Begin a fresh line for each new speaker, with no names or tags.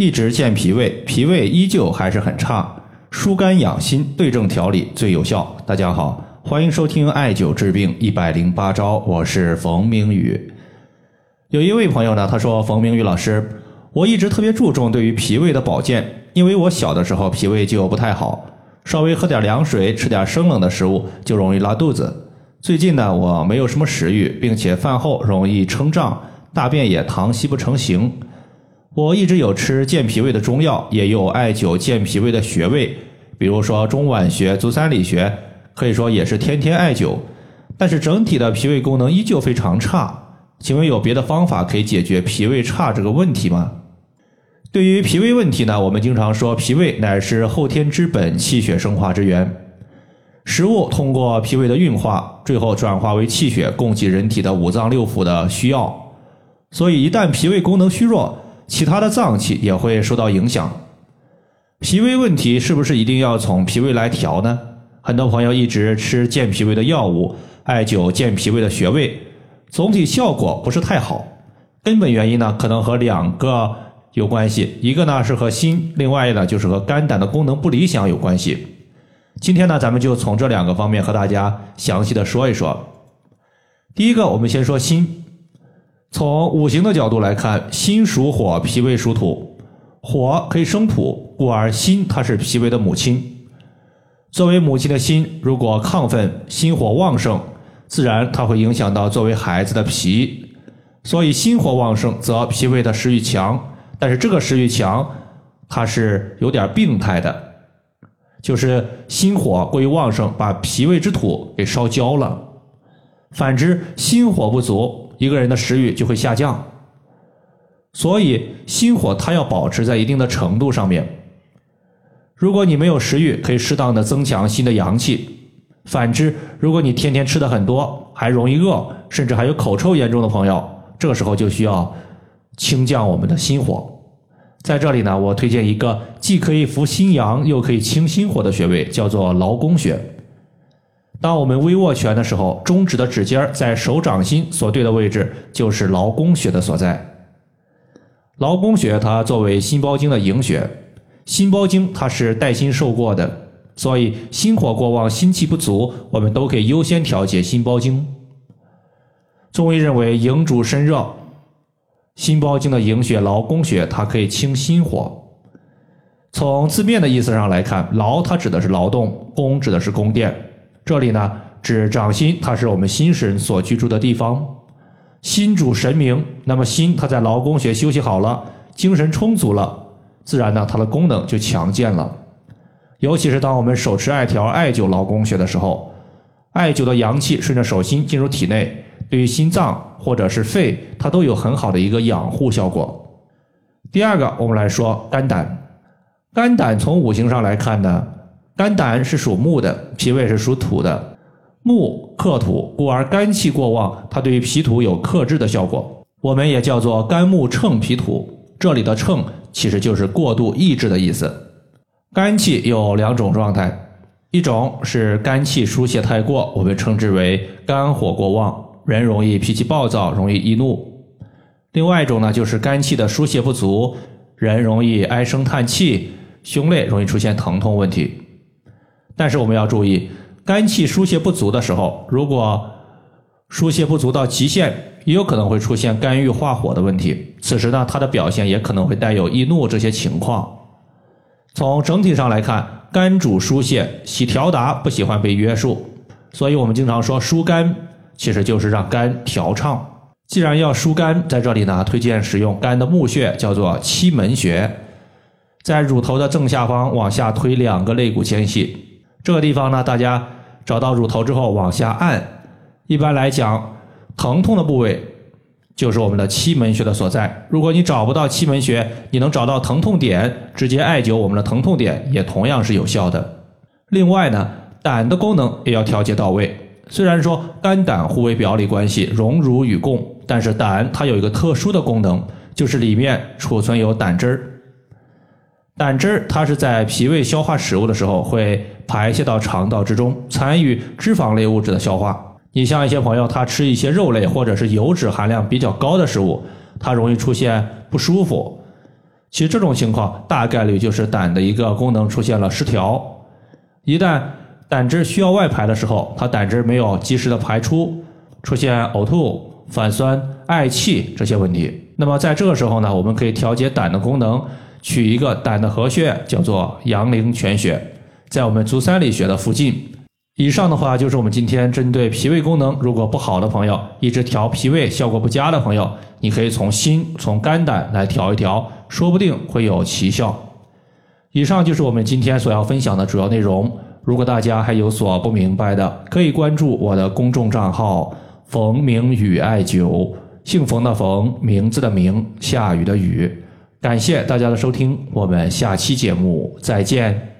一直健脾胃，脾胃依旧还是很差，疏肝养心，对症调理最有效。大家好，欢迎收听艾灸治病一百零八招，我是冯明宇。有一位朋友呢，他说：“冯明宇老师，我一直特别注重对于脾胃的保健，因为我小的时候脾胃就不太好，稍微喝点凉水，吃点生冷的食物就容易拉肚子。最近呢，我没有什么食欲，并且饭后容易撑胀，大便也溏稀不成形。”我一直有吃健脾胃的中药，也有艾灸健脾胃的穴位，比如说中脘穴、足三里穴，可以说也是天天艾灸。但是整体的脾胃功能依旧非常差。请问有别的方法可以解决脾胃差这个问题吗？对于脾胃问题呢，我们经常说脾胃乃是后天之本，气血生化之源。食物通过脾胃的运化，最后转化为气血，供给人体的五脏六腑的需要。所以一旦脾胃功能虚弱，其他的脏器也会受到影响，脾胃问题是不是一定要从脾胃来调呢？很多朋友一直吃健脾胃的药物，艾灸健脾胃的穴位，总体效果不是太好。根本原因呢，可能和两个有关系，一个呢是和心，另外呢就是和肝胆的功能不理想有关系。今天呢，咱们就从这两个方面和大家详细的说一说。第一个，我们先说心。从五行的角度来看，心属火，脾胃属土，火可以生土，故而心它是脾胃的母亲。作为母亲的心，如果亢奋，心火旺盛，自然它会影响到作为孩子的脾。所以心火旺盛，则脾胃的食欲强。但是这个食欲强，它是有点病态的，就是心火过于旺盛，把脾胃之土给烧焦了。反之，心火不足。一个人的食欲就会下降，所以心火它要保持在一定的程度上面。如果你没有食欲，可以适当的增强心的阳气。反之，如果你天天吃的很多，还容易饿，甚至还有口臭严重的朋友，这个时候就需要清降我们的心火。在这里呢，我推荐一个既可以扶心阳，又可以清心火的穴位，叫做劳宫穴。当我们微握拳的时候，中指的指尖在手掌心所对的位置，就是劳宫穴的所在。劳宫穴它作为心包经的营穴，心包经它是带心受过的，所以心火过旺、心气不足，我们都可以优先调节心包经。中医认为营主身热，心包经的营穴劳宫穴它可以清心火。从字面的意思上来看，劳它指的是劳动，宫指的是宫殿。这里呢，指掌心，它是我们心神所居住的地方。心主神明，那么心它在劳宫穴休息好了，精神充足了，自然呢，它的功能就强健了。尤其是当我们手持艾条艾灸劳宫穴的时候，艾灸的阳气顺着手心进入体内，对于心脏或者是肺，它都有很好的一个养护效果。第二个，我们来说肝胆。肝胆从五行上来看呢。肝胆是属木的，脾胃是属土的，木克土，故而肝气过旺，它对于脾土有克制的效果。我们也叫做肝木乘脾土，这里的乘其实就是过度抑制的意思。肝气有两种状态，一种是肝气疏泄太过，我们称之为肝火过旺，人容易脾气暴躁，容易易怒；另外一种呢，就是肝气的疏泄不足，人容易唉声叹气，胸肋容易出现疼痛问题。但是我们要注意，肝气疏泄不足的时候，如果疏泄不足到极限，也有可能会出现肝郁化火的问题。此时呢，它的表现也可能会带有易怒这些情况。从整体上来看，肝主疏泄，喜调达，不喜欢被约束，所以我们经常说疏肝，其实就是让肝调畅。既然要疏肝，在这里呢，推荐使用肝的募穴，叫做期门穴，在乳头的正下方往下推两个肋骨间隙。这个地方呢，大家找到乳头之后往下按，一般来讲，疼痛的部位就是我们的期门穴的所在。如果你找不到期门穴，你能找到疼痛点，直接艾灸我们的疼痛点也同样是有效的。另外呢，胆的功能也要调节到位。虽然说肝胆互为表里关系，荣辱与共，但是胆它有一个特殊的功能，就是里面储存有胆汁儿。胆汁儿它是在脾胃消化食物的时候会排泄到肠道之中，参与脂肪类物质的消化。你像一些朋友，他吃一些肉类或者是油脂含量比较高的食物，他容易出现不舒服。其实这种情况大概率就是胆的一个功能出现了失调。一旦胆汁需要外排的时候，它胆汁没有及时的排出，出现呕吐、反酸、嗳气这些问题。那么在这个时候呢，我们可以调节胆的功能，取一个胆的合穴，叫做阳陵泉穴，在我们足三里穴的附近。以上的话就是我们今天针对脾胃功能如果不好的朋友，一直调脾胃效果不佳的朋友，你可以从心、从肝胆来调一调，说不定会有奇效。以上就是我们今天所要分享的主要内容。如果大家还有所不明白的，可以关注我的公众账号“冯明宇艾灸”，姓冯的冯，名字的名，下雨的雨。感谢大家的收听，我们下期节目再见。